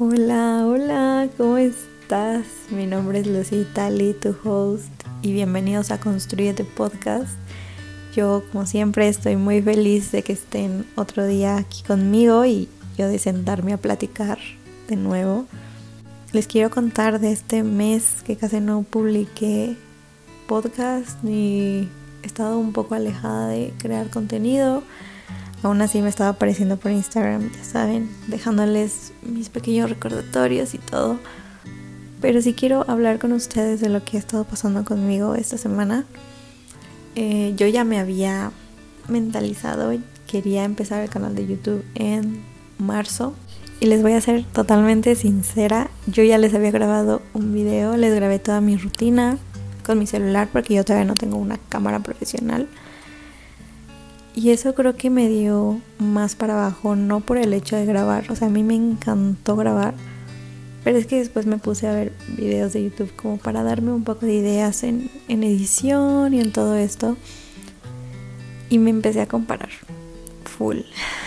Hola, hola, ¿cómo estás? Mi nombre es Lucy Tali, tu host, y bienvenidos a Construyete Podcast. Yo, como siempre, estoy muy feliz de que estén otro día aquí conmigo y yo de sentarme a platicar de nuevo. Les quiero contar de este mes que casi no publiqué podcast ni he estado un poco alejada de crear contenido. Aún así me estaba apareciendo por Instagram, ya saben, dejándoles mis pequeños recordatorios y todo. Pero sí quiero hablar con ustedes de lo que ha estado pasando conmigo esta semana. Eh, yo ya me había mentalizado, quería empezar el canal de YouTube en marzo. Y les voy a ser totalmente sincera, yo ya les había grabado un video, les grabé toda mi rutina con mi celular porque yo todavía no tengo una cámara profesional. Y eso creo que me dio más para abajo, no por el hecho de grabar, o sea, a mí me encantó grabar, pero es que después me puse a ver videos de YouTube como para darme un poco de ideas en, en edición y en todo esto. Y me empecé a comparar, full.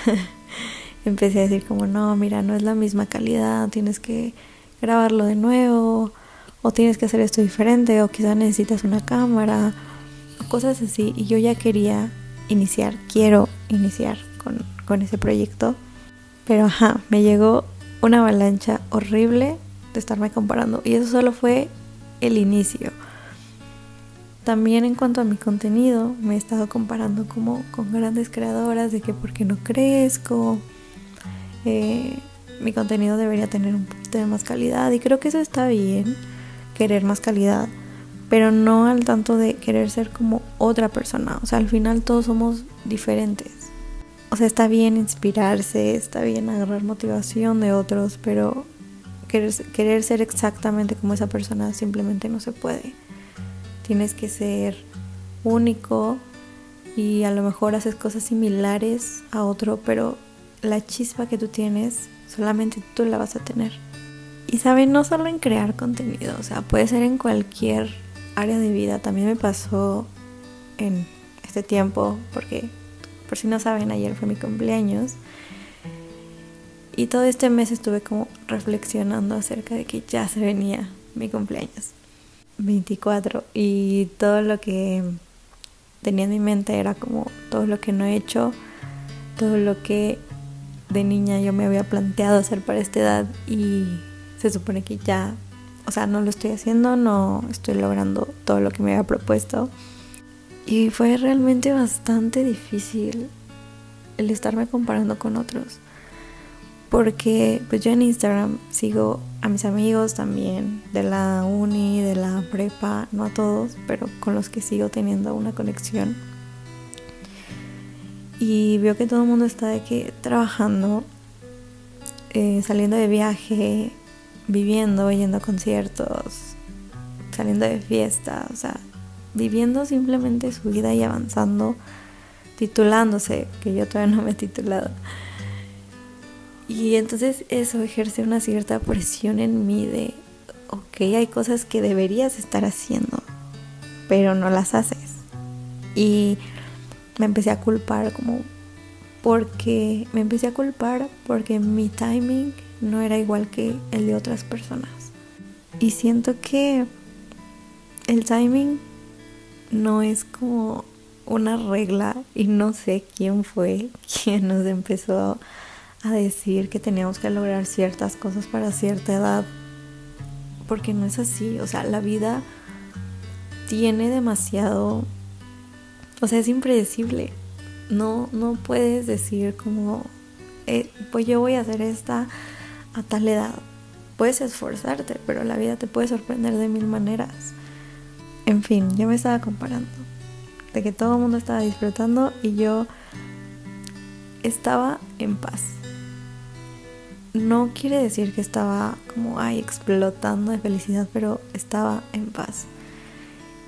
empecé a decir como, no, mira, no es la misma calidad, tienes que grabarlo de nuevo, o tienes que hacer esto diferente, o quizás necesitas una cámara, o cosas así. Y yo ya quería iniciar, quiero iniciar con, con ese proyecto. Pero ajá, me llegó una avalancha horrible de estarme comparando. Y eso solo fue el inicio. También en cuanto a mi contenido, me he estado comparando como con grandes creadoras de que por qué no crezco. Eh, mi contenido debería tener un poquito de más calidad y creo que eso está bien, querer más calidad pero no al tanto de querer ser como otra persona. O sea, al final todos somos diferentes. O sea, está bien inspirarse, está bien agarrar motivación de otros, pero querer, querer ser exactamente como esa persona simplemente no se puede. Tienes que ser único y a lo mejor haces cosas similares a otro, pero la chispa que tú tienes solamente tú la vas a tener. Y saben, no solo en crear contenido, o sea, puede ser en cualquier área de vida también me pasó en este tiempo, porque por si no saben, ayer fue mi cumpleaños. Y todo este mes estuve como reflexionando acerca de que ya se venía mi cumpleaños. 24. Y todo lo que tenía en mi mente era como todo lo que no he hecho, todo lo que de niña yo me había planteado hacer para esta edad y se supone que ya o sea, no lo estoy haciendo, no estoy logrando todo lo que me había propuesto. Y fue realmente bastante difícil el estarme comparando con otros. Porque pues yo en Instagram sigo a mis amigos también de la uni, de la prepa, no a todos, pero con los que sigo teniendo una conexión. Y veo que todo el mundo está de que trabajando, eh, saliendo de viaje, viviendo, yendo a conciertos, saliendo de fiesta, o sea, viviendo simplemente su vida y avanzando, titulándose, que yo todavía no me he titulado. Y entonces eso ejerce una cierta presión en mí de, ok, hay cosas que deberías estar haciendo, pero no las haces. Y me empecé a culpar como porque me empecé a culpar porque mi timing no era igual que el de otras personas. Y siento que el timing no es como una regla y no sé quién fue quien nos empezó a decir que teníamos que lograr ciertas cosas para cierta edad. Porque no es así, o sea, la vida tiene demasiado, o sea, es impredecible. No, no puedes decir como, eh, pues yo voy a hacer esta a tal edad. Puedes esforzarte, pero la vida te puede sorprender de mil maneras. En fin, yo me estaba comparando. De que todo el mundo estaba disfrutando y yo estaba en paz. No quiere decir que estaba como, ay, explotando de felicidad, pero estaba en paz.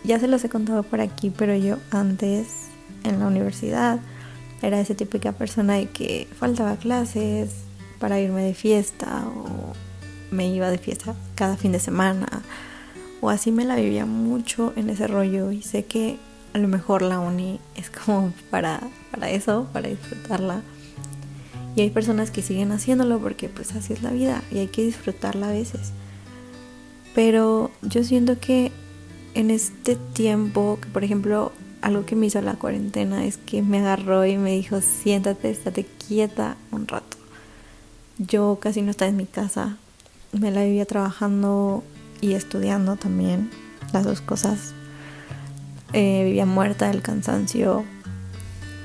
Ya se los he contado por aquí, pero yo antes, en la universidad, era esa típica persona de que faltaba clases, para irme de fiesta o me iba de fiesta cada fin de semana o así me la vivía mucho en ese rollo y sé que a lo mejor la uni es como para, para eso, para disfrutarla. Y hay personas que siguen haciéndolo porque pues así es la vida y hay que disfrutarla a veces. Pero yo siento que en este tiempo, que por ejemplo, algo que me hizo la cuarentena es que me agarró y me dijo, siéntate, estate quieta un rato. Yo casi no estaba en mi casa, me la vivía trabajando y estudiando también, las dos cosas. Eh, vivía muerta del cansancio,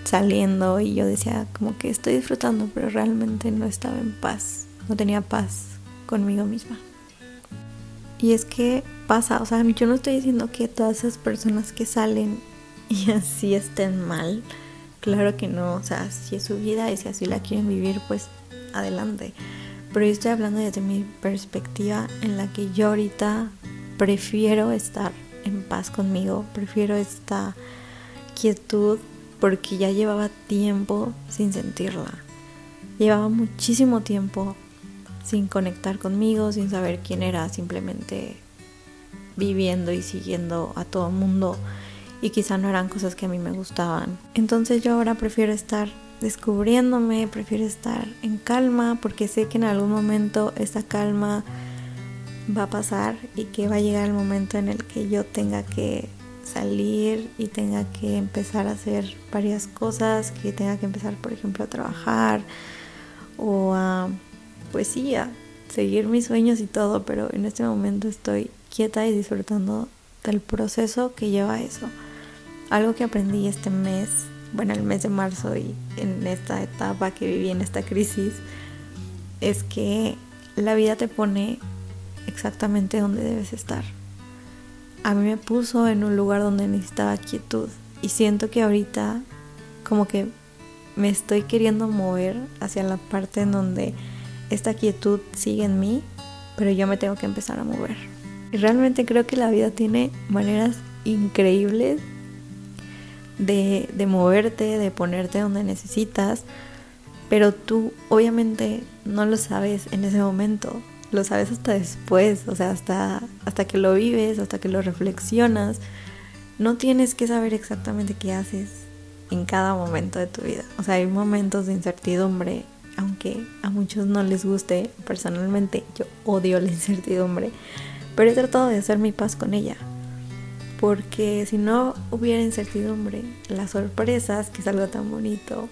saliendo y yo decía como que estoy disfrutando, pero realmente no estaba en paz, no tenía paz conmigo misma. Y es que pasa, o sea, yo no estoy diciendo que todas esas personas que salen y así estén mal, claro que no, o sea, si es su vida y si así la quieren vivir, pues adelante. Pero yo estoy hablando desde mi perspectiva en la que yo ahorita prefiero estar en paz conmigo, prefiero esta quietud porque ya llevaba tiempo sin sentirla. Llevaba muchísimo tiempo sin conectar conmigo, sin saber quién era, simplemente viviendo y siguiendo a todo mundo y quizá no eran cosas que a mí me gustaban. Entonces yo ahora prefiero estar descubriéndome, prefiero estar en calma porque sé que en algún momento esa calma va a pasar y que va a llegar el momento en el que yo tenga que salir y tenga que empezar a hacer varias cosas, que tenga que empezar, por ejemplo, a trabajar o a, pues sí, a seguir mis sueños y todo, pero en este momento estoy quieta y disfrutando del proceso que lleva eso. Algo que aprendí este mes, bueno, el mes de marzo y en esta etapa que viví en esta crisis, es que la vida te pone exactamente donde debes estar a mí me puso en un lugar donde necesitaba quietud y siento que ahorita como que me estoy queriendo mover hacia la parte en donde esta quietud sigue en mí, pero yo me tengo que empezar a mover. Y realmente creo que la vida tiene maneras increíbles de, de moverte, de ponerte donde necesitas, pero tú obviamente no lo sabes en ese momento lo sabes hasta después, o sea, hasta, hasta que lo vives, hasta que lo reflexionas. No tienes que saber exactamente qué haces en cada momento de tu vida. O sea, hay momentos de incertidumbre, aunque a muchos no les guste, personalmente yo odio la incertidumbre, pero he tratado de hacer mi paz con ella. Porque si no hubiera incertidumbre, las sorpresas, que es algo tan bonito,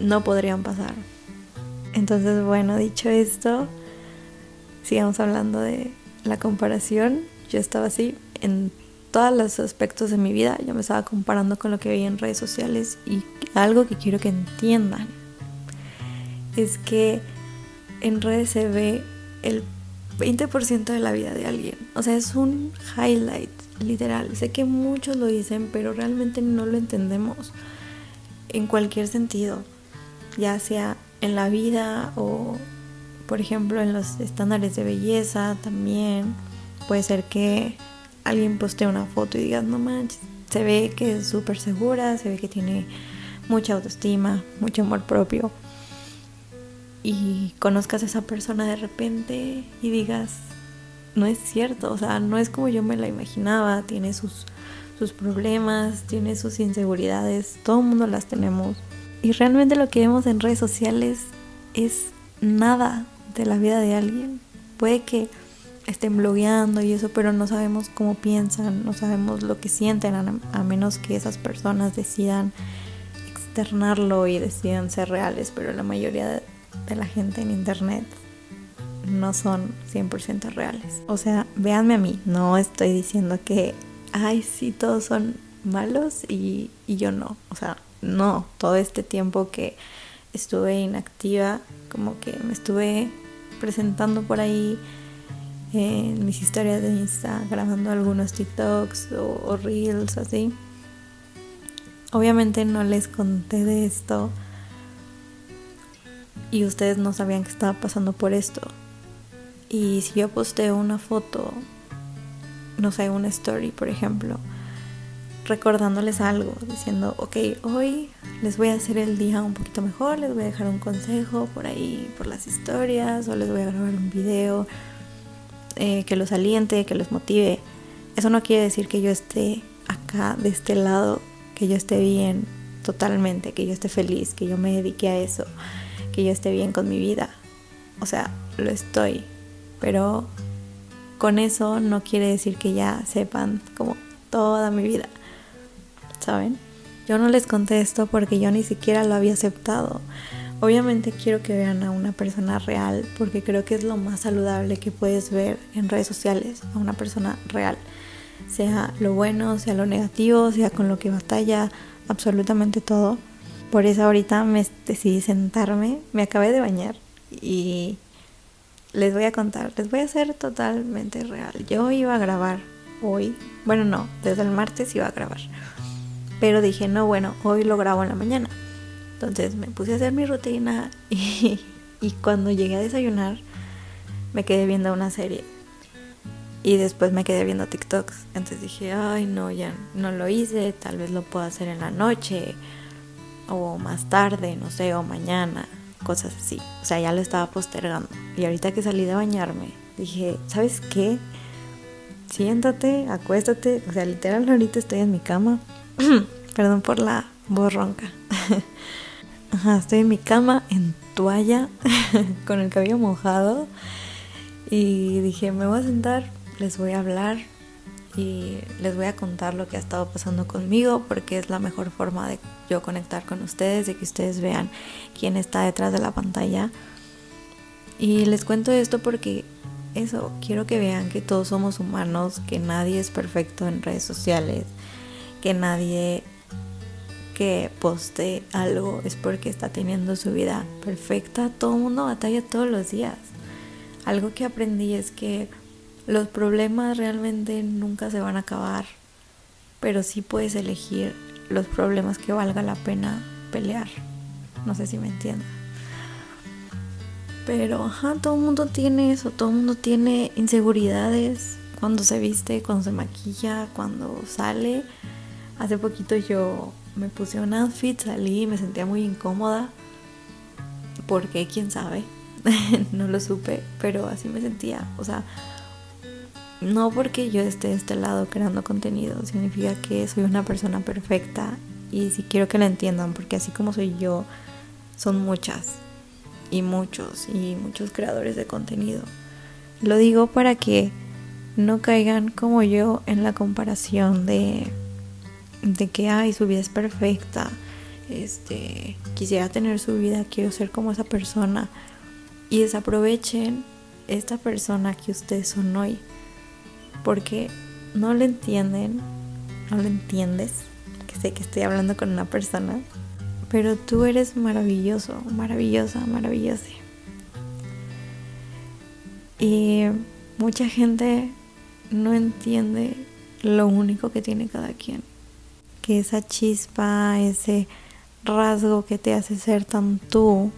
no podrían pasar. Entonces, bueno, dicho esto, sigamos hablando de la comparación, yo estaba así en todos los aspectos de mi vida, yo me estaba comparando con lo que veía en redes sociales y algo que quiero que entiendan es que en redes se ve el 20% de la vida de alguien. O sea, es un highlight, literal. Sé que muchos lo dicen, pero realmente no lo entendemos en cualquier sentido, ya sea en la vida o por ejemplo, en los estándares de belleza también puede ser que alguien postee una foto y digas, no manches, se ve que es súper segura, se ve que tiene mucha autoestima, mucho amor propio. Y conozcas a esa persona de repente y digas, no es cierto, o sea, no es como yo me la imaginaba, tiene sus, sus problemas, tiene sus inseguridades, todo el mundo las tenemos. Y realmente lo que vemos en redes sociales es nada de la vida de alguien. Puede que estén blogueando y eso, pero no sabemos cómo piensan, no sabemos lo que sienten, a, menos que esas personas decidan externarlo y decidan ser reales, pero la mayoría de, de la gente en internet no son 100% reales. O sea, véanme a mí, no estoy diciendo que, ay, sí, todos son malos y, y yo no. O sea, no, todo este tiempo que estuve inactiva, como que me estuve presentando por ahí en mis historias de Insta, grabando algunos TikToks o, o Reels así. Obviamente no les conté de esto y ustedes no sabían que estaba pasando por esto. Y si yo posteo una foto, no sé, una story, por ejemplo, recordándoles algo, diciendo, ok, hoy les voy a hacer el día un poquito mejor, les voy a dejar un consejo por ahí, por las historias, o les voy a grabar un video eh, que los aliente, que los motive. Eso no quiere decir que yo esté acá, de este lado, que yo esté bien totalmente, que yo esté feliz, que yo me dedique a eso, que yo esté bien con mi vida. O sea, lo estoy. Pero con eso no quiere decir que ya sepan como toda mi vida. ¿Saben? Yo no les contesto porque yo ni siquiera lo había aceptado. Obviamente quiero que vean a una persona real porque creo que es lo más saludable que puedes ver en redes sociales, a una persona real. Sea lo bueno, sea lo negativo, sea con lo que batalla, absolutamente todo. Por eso ahorita me decidí sentarme, me acabé de bañar y les voy a contar, les voy a ser totalmente real. Yo iba a grabar hoy, bueno no, desde el martes iba a grabar. Pero dije, no, bueno, hoy lo grabo en la mañana. Entonces me puse a hacer mi rutina y, cuando llegué a desayunar me quedé viendo una serie. Y después me quedé viendo TikToks. Entonces dije, ay no, ya no lo hice, tal vez lo puedo hacer en la noche o más tarde, no sé, o mañana, cosas así. O sea, ya lo estaba postergando. Y ahorita que salí de bañarme, dije, ¿sabes qué? Siéntate, acuéstate. O sea, literal ahorita estoy en mi cama. Perdón por la voz ronca. Ajá, estoy en mi cama en toalla con el cabello mojado y dije, me voy a sentar, les voy a hablar y les voy a contar lo que ha estado pasando conmigo porque es la mejor forma de yo conectar con ustedes, de que ustedes vean quién está detrás de la pantalla. Y les cuento esto porque eso, quiero que vean que todos somos humanos, que nadie es perfecto en redes sociales, que nadie que poste algo es porque está teniendo su vida perfecta. Todo el mundo batalla todos los días. Algo que aprendí es que los problemas realmente nunca se van a acabar, pero sí puedes elegir los problemas que valga la pena pelear. No sé si me entienden. Pero ajá, todo el mundo tiene eso, todo el mundo tiene inseguridades cuando se viste, cuando se maquilla, cuando sale. Hace poquito yo me puse un outfit, salí y me sentía muy incómoda. porque ¿Quién sabe? no lo supe, pero así me sentía. O sea, no porque yo esté de este lado creando contenido, significa que soy una persona perfecta. Y si quiero que lo entiendan, porque así como soy yo, son muchas y muchos y muchos creadores de contenido. Lo digo para que no caigan como yo en la comparación de de que ay su vida es perfecta este quisiera tener su vida quiero ser como esa persona y desaprovechen esta persona que ustedes son hoy porque no lo entienden no lo entiendes que sé que estoy hablando con una persona pero tú eres maravilloso maravillosa maravillosa. Y mucha gente no entiende lo único que tiene cada quien que esa chispa, ese rasgo que te hace ser tan tú,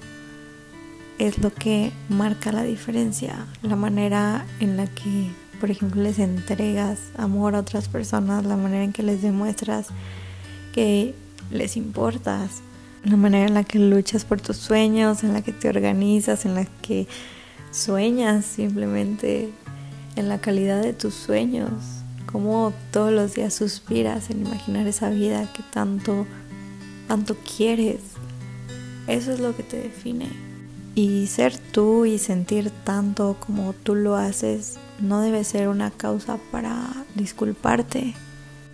es lo que marca la diferencia, la manera en la que, por ejemplo, les entregas amor a otras personas, la manera en que les demuestras que les importas, la manera en la que luchas por tus sueños, en la que te organizas, en la que sueñas simplemente, en la calidad de tus sueños cómo todos los días suspiras en imaginar esa vida que tanto, tanto quieres. Eso es lo que te define. Y ser tú y sentir tanto como tú lo haces no debe ser una causa para disculparte,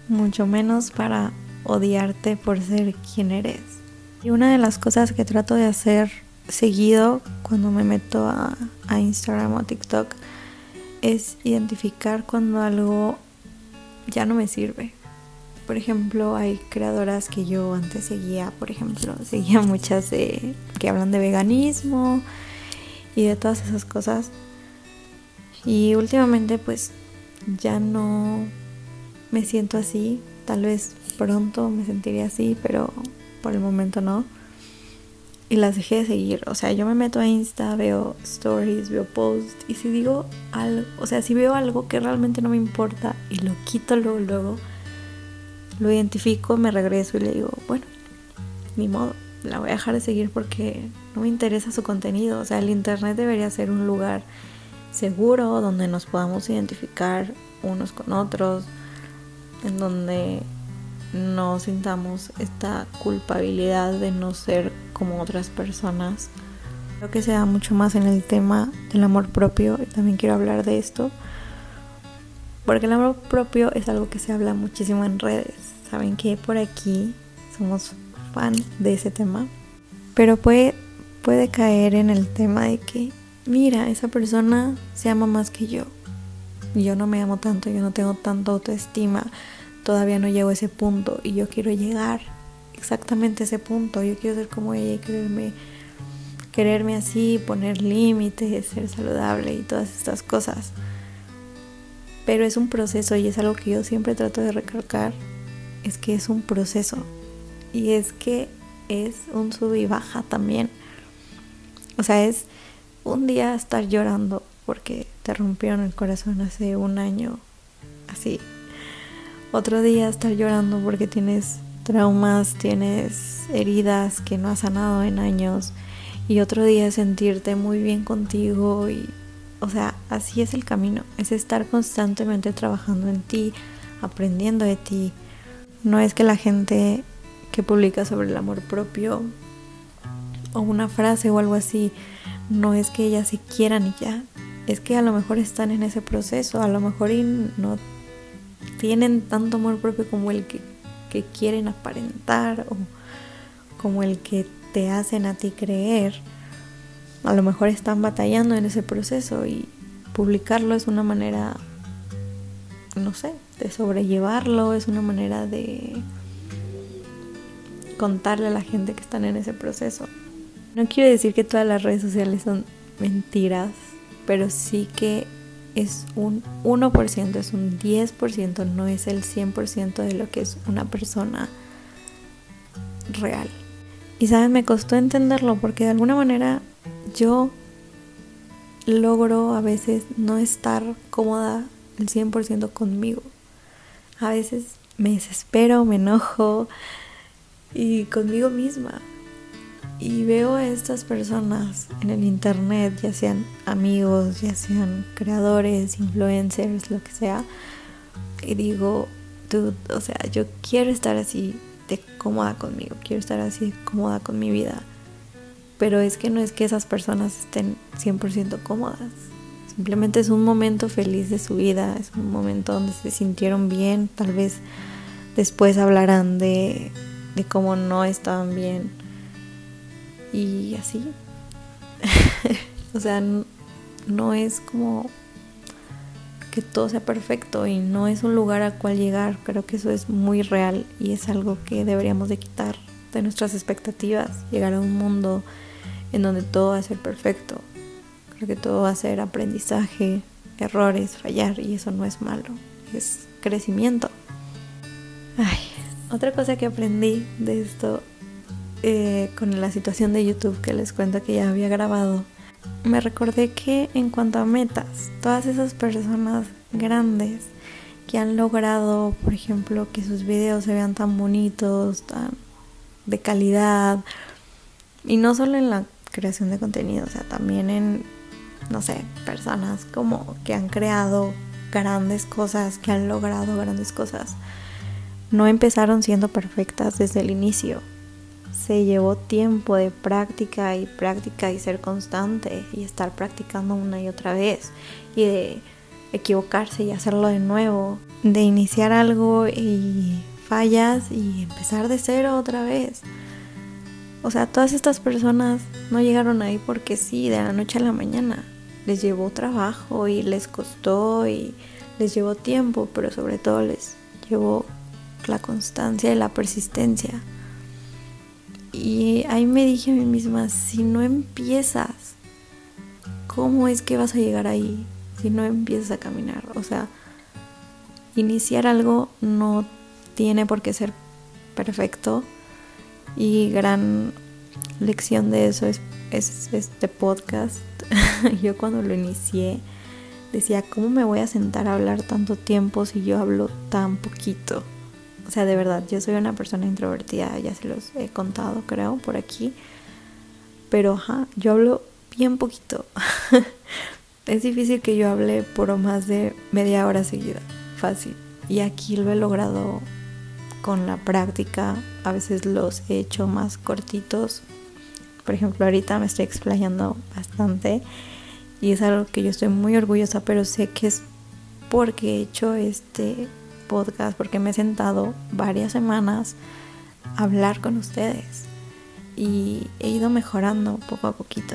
mucho menos para odiarte por ser quien eres. Y una de las cosas que trato de hacer seguido cuando me meto a, Instagram o TikTok es identificar cuando algo ya no me sirve. Por ejemplo, hay creadoras que yo antes seguía, por ejemplo, seguía muchas que hablan de veganismo y de todas esas cosas. Y últimamente pues ya no me siento así. Tal vez pronto me sentiría así, pero por el momento no y las dejé de seguir. O sea, yo me meto a Insta, veo stories, veo posts y si digo algo, o sea, si veo algo que realmente no me importa y lo quito luego, luego, lo identifico, me regreso y le digo, bueno, ni modo, la voy a dejar de seguir porque no me interesa su contenido. O sea, el Internet debería ser un lugar seguro donde nos podamos identificar unos con otros, en donde no sintamos esta culpabilidad de no ser como otras personas Creo que se da mucho más en el tema del amor propio. También quiero hablar de esto. Porque el amor propio es algo que se habla muchísimo en redes. Saben que por aquí somos fan de ese tema. Pero puede, puede caer en el tema de que, mira, esa persona se ama más que yo. Yo no me amo tanto, yo no tengo tanta autoestima. Todavía no llego a ese punto y yo quiero llegar exactamente a ese punto. Yo quiero ser como ella y quererme quererme así, poner límites, ser saludable y todas estas cosas. Pero es un proceso y es algo que yo siempre trato de recalcar, es que es un proceso y es que es un sub y baja también. O sea, es un día estar llorando porque te rompieron el corazón hace un año, así. Otro día estar llorando porque tienes traumas, tienes heridas que no has sanado en años y otro día sentirte muy bien contigo y o sea, así es el camino, es estar constantemente trabajando en ti, aprendiendo de ti. No es que la gente que publica sobre el amor propio o una frase o algo así, no es que ellas se quieran y ya, es que a lo mejor están en ese proceso, a lo mejor no tienen tanto amor propio como el que, que quieren aparentar o como el que te hacen a ti creer, a lo mejor están batallando en ese proceso y publicarlo es una manera, no sé, de sobrellevarlo, es una manera de contarle a la gente que están en ese proceso. No quiero decir que todas las redes sociales son mentiras, pero sí que es un 1%, es un 10%, no es el 100% de lo que es una persona real. Y saben, me costó entenderlo porque de alguna manera yo logro a veces no estar cómoda el 100% conmigo. A veces me desespero, me enojo y conmigo misma. Y veo a estas personas en el internet, ya sean amigos, ya sean creadores, influencers, lo que sea. Y digo, dude, o sea, yo quiero estar así de cómoda conmigo, quiero estar así cómoda con mi vida. Pero es que no es que esas personas estén 100% cómodas. Simplemente es un momento feliz de su vida, es un momento donde se sintieron bien, tal vez después hablarán de, de cómo no estaban bien. Y así. o sea, no es como que todo sea perfecto y no es un lugar al cual llegar. Creo que eso es muy real y es algo que deberíamos de quitar de nuestras expectativas. Llegar a un mundo en donde todo va a ser perfecto. Creo que todo va a ser aprendizaje, errores, fallar y eso no es malo, es crecimiento. Ay, otra cosa que aprendí de esto eh, con la situación de YouTube que les cuento que ya había grabado me recordé que en cuanto a metas, todas esas personas grandes que han logrado, por ejemplo, que sus videos se vean tan bonitos, tan de calidad, y no solo en la creación de contenido, o sea, también en, no sé, personas como que han creado grandes cosas, que han logrado grandes cosas, no empezaron siendo perfectas desde el inicio se llevó tiempo de práctica y práctica y ser constante y estar practicando una y otra vez y de equivocarse y hacerlo de nuevo, de iniciar algo y fallas y empezar de cero otra vez. O sea, todas estas personas no llegaron ahí porque sí, de la noche a la mañana. Les llevó trabajo y les costó y les llevó tiempo, pero sobre todo les llevó la constancia y la persistencia. Y ahí me dije a mí misma, si no empiezas, ¿cómo es que vas a llegar ahí? Si no empiezas a caminar. O sea, iniciar algo no tiene por qué ser perfecto. Y gran lección de eso es, es este podcast. yo cuando lo inicié decía, ¿cómo me voy a sentar a hablar tanto tiempo si yo hablo tan poquito? O sea, de verdad, yo soy una persona introvertida, ya se los he contado, creo, por aquí. Pero, ajá, yo hablo bien poquito. es difícil que yo hable por más de media hora seguida, fácil. Y aquí lo he logrado con la práctica. A veces los he hecho más cortitos, Por ejemplo, ahorita me estoy explayando bastante y es algo que yo estoy muy orgullosa, pero sé que es porque he hecho este podcast, porque me he sentado varias semanas a hablar con ustedes y he ido mejorando poco a poquito.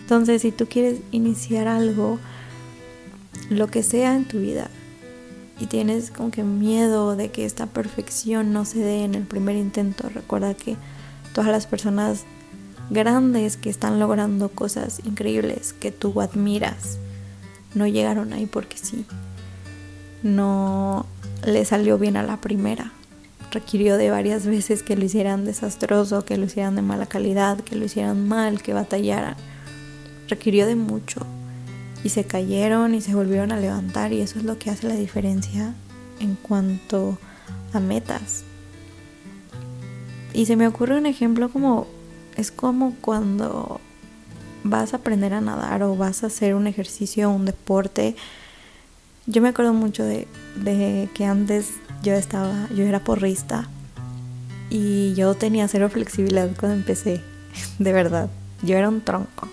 Entonces, si tú quieres iniciar algo, lo que sea en tu vida, y tienes como que miedo de que esta perfección no se dé en el primer intento, recuerda que todas las personas grandes que están logrando cosas increíbles que tú admiras no llegaron ahí porque sí. No le salió bien a la primera. Requirió de varias veces que lo hicieran desastroso, que lo hicieran de mala calidad, que lo hicieran mal, que batallaran. Requirió de mucho. Y se cayeron y se volvieron a levantar y eso es lo que hace la diferencia en cuanto a metas. Y se me ocurre un ejemplo como es como cuando vas a aprender a nadar o vas a hacer un ejercicio, un deporte. Yo me acuerdo mucho de, que antes yo estaba, yo era porrista y yo tenía cero flexibilidad cuando empecé, de verdad. Yo era un tronco.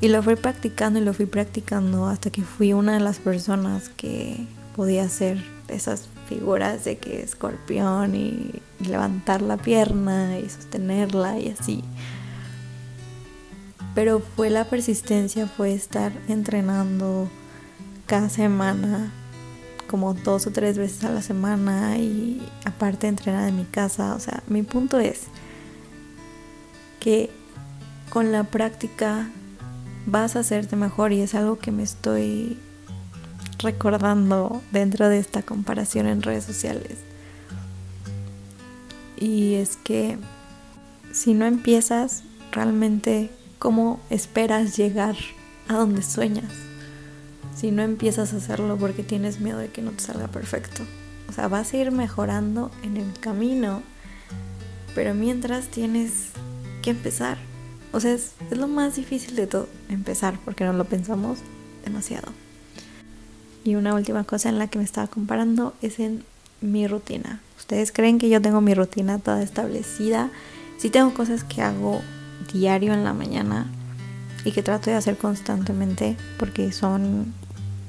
Y lo fui practicando y lo fui practicando hasta que fui una de las personas que podía hacer esas figuras de que escorpión y levantar la pierna y sostenerla y así. Pero fue la persistencia, fue estar entrenando cada semana, como dos o tres veces a la semana y aparte entrenar en mi casa. O sea, mi punto es que con la práctica vas a hacerte mejor y es algo que me estoy recordando dentro de esta comparación en redes sociales. Y es que si no empiezas, realmente, ¿cómo esperas llegar a donde sueñas? Si no empiezas a hacerlo porque tienes miedo de que no te salga perfecto. O sea, vas a ir mejorando en el camino, pero mientras tienes que empezar. O sea, es, lo más difícil de todo, empezar, porque no lo pensamos demasiado. Y una última cosa en la que me estaba comparando es en mi rutina. Ustedes creen que yo tengo mi rutina toda establecida. Sí tengo cosas que hago diario en la mañana y que trato de hacer constantemente porque son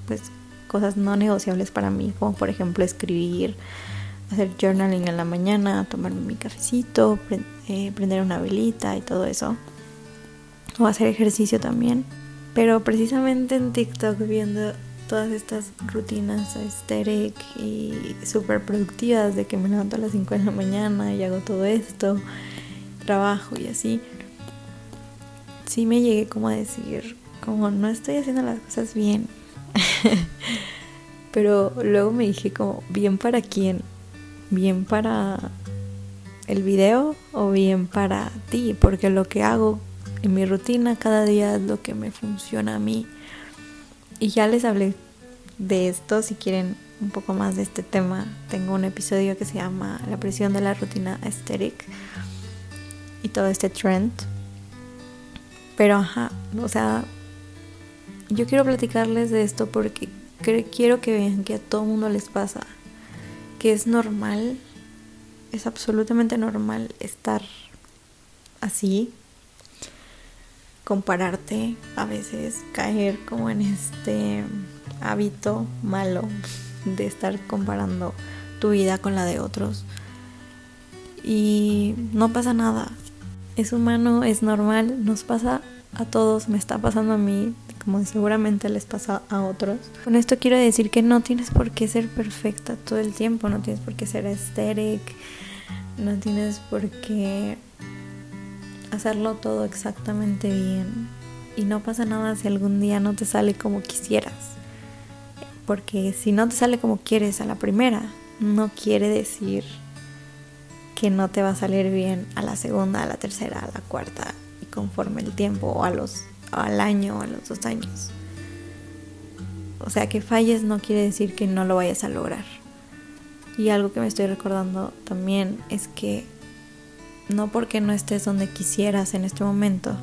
pues cosas no negociables para mí, como por ejemplo escribir, hacer journaling en la mañana, tomarme mi cafecito, eh, prender una velita y todo eso. O hacer ejercicio también. Pero precisamente en TikTok viendo todas estas rutinas aesthetic y súper productivas de que me levanto a las 5 de la mañana y hago todo esto, trabajo y así, sí me llegué como a decir, como no estoy haciendo las cosas bien. Pero luego me dije como, ¿bien para quién? ¿Bien para el video o bien para ti? Porque lo que hago en mi rutina cada día es lo que me funciona a mí. Y ya les hablé de esto, si quieren un poco más de este tema, tengo un episodio que se llama La presión de la rutina aesthetic y todo este trend. Pero ajá, o sea, yo quiero platicarles de esto porque quiero que vean que a todo mundo les pasa, que es normal, es absolutamente normal estar así, compararte, a veces caer como en este hábito malo de estar comparando tu vida con la de otros. Y no pasa nada. Es humano, es normal, nos pasa a todos, me está pasando a mí, como seguramente les pasa a otros. Con esto quiero decir que no tienes por qué ser perfecta todo el tiempo, no tienes por qué ser aesthetic, no tienes por qué hacerlo todo exactamente bien. Y no pasa nada si algún día no te sale como quisieras. Porque si no te sale como quieres a la primera, no quiere decir que no te va a salir bien a la segunda, a la tercera, a la cuarta y conforme el tiempo o a los, al año o a los dos años. O sea, que falles no quiere decir que no lo vayas a lograr. Y algo que me estoy recordando también es que no porque no estés donde quisieras en este momento,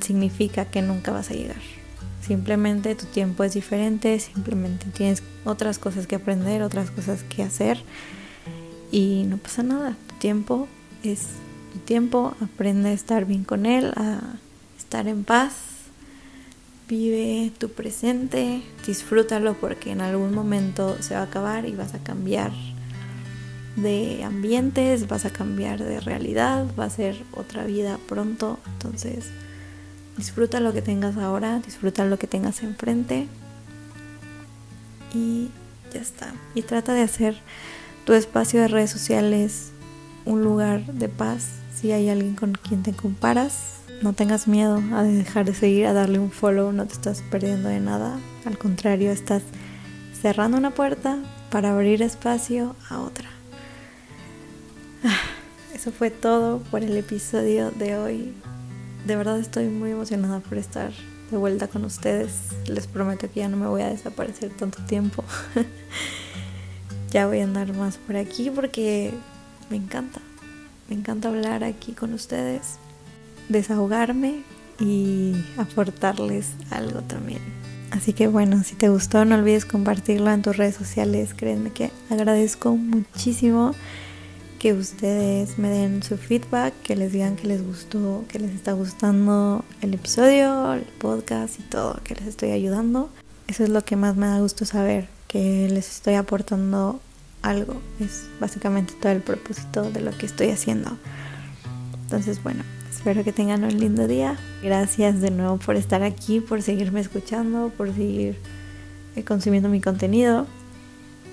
significa que nunca vas a llegar. Simplemente tu tiempo es diferente, simplemente tienes otras cosas que aprender, otras cosas que hacer y no pasa nada. Tu tiempo es tu tiempo, aprende a estar bien con él, a estar en paz. Vive tu presente, disfrútalo porque en algún momento se va a acabar y vas a cambiar de ambientes, vas a cambiar de realidad, va a ser otra vida pronto. Entonces, disfruta lo que tengas ahora, disfruta lo que tengas enfrente y ya está. Y trata de hacer tu espacio de redes sociales un lugar de paz. Si hay alguien con quien te comparas, no tengas miedo a dejar de seguir, a darle un follow, no te estás perdiendo de nada. Al contrario, estás cerrando una puerta para abrir espacio a otra. Ah, eso fue todo por el episodio de hoy. De verdad estoy muy emocionada por estar de vuelta con ustedes. Les prometo que ya no me voy a desaparecer tanto tiempo. ya voy a andar más por aquí porque me encanta. Me encanta hablar aquí con ustedes, desahogarme y aportarles algo también. Así que bueno, si te gustó no olvides compartirlo en tus redes sociales. Créanme que agradezco muchísimo que ustedes me den su feedback, que les digan que les gustó, que les está gustando el episodio, el podcast y todo, que les estoy ayudando. Eso es lo que más me da gusto saber, que les estoy aportando algo. Es básicamente todo el propósito de lo que estoy haciendo. Entonces, bueno, espero que tengan un lindo día. Gracias de nuevo por estar aquí, por seguirme escuchando, por seguir eh, consumiendo mi contenido.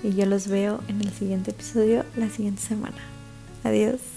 Y yo los veo en el siguiente episodio la siguiente semana. Adiós.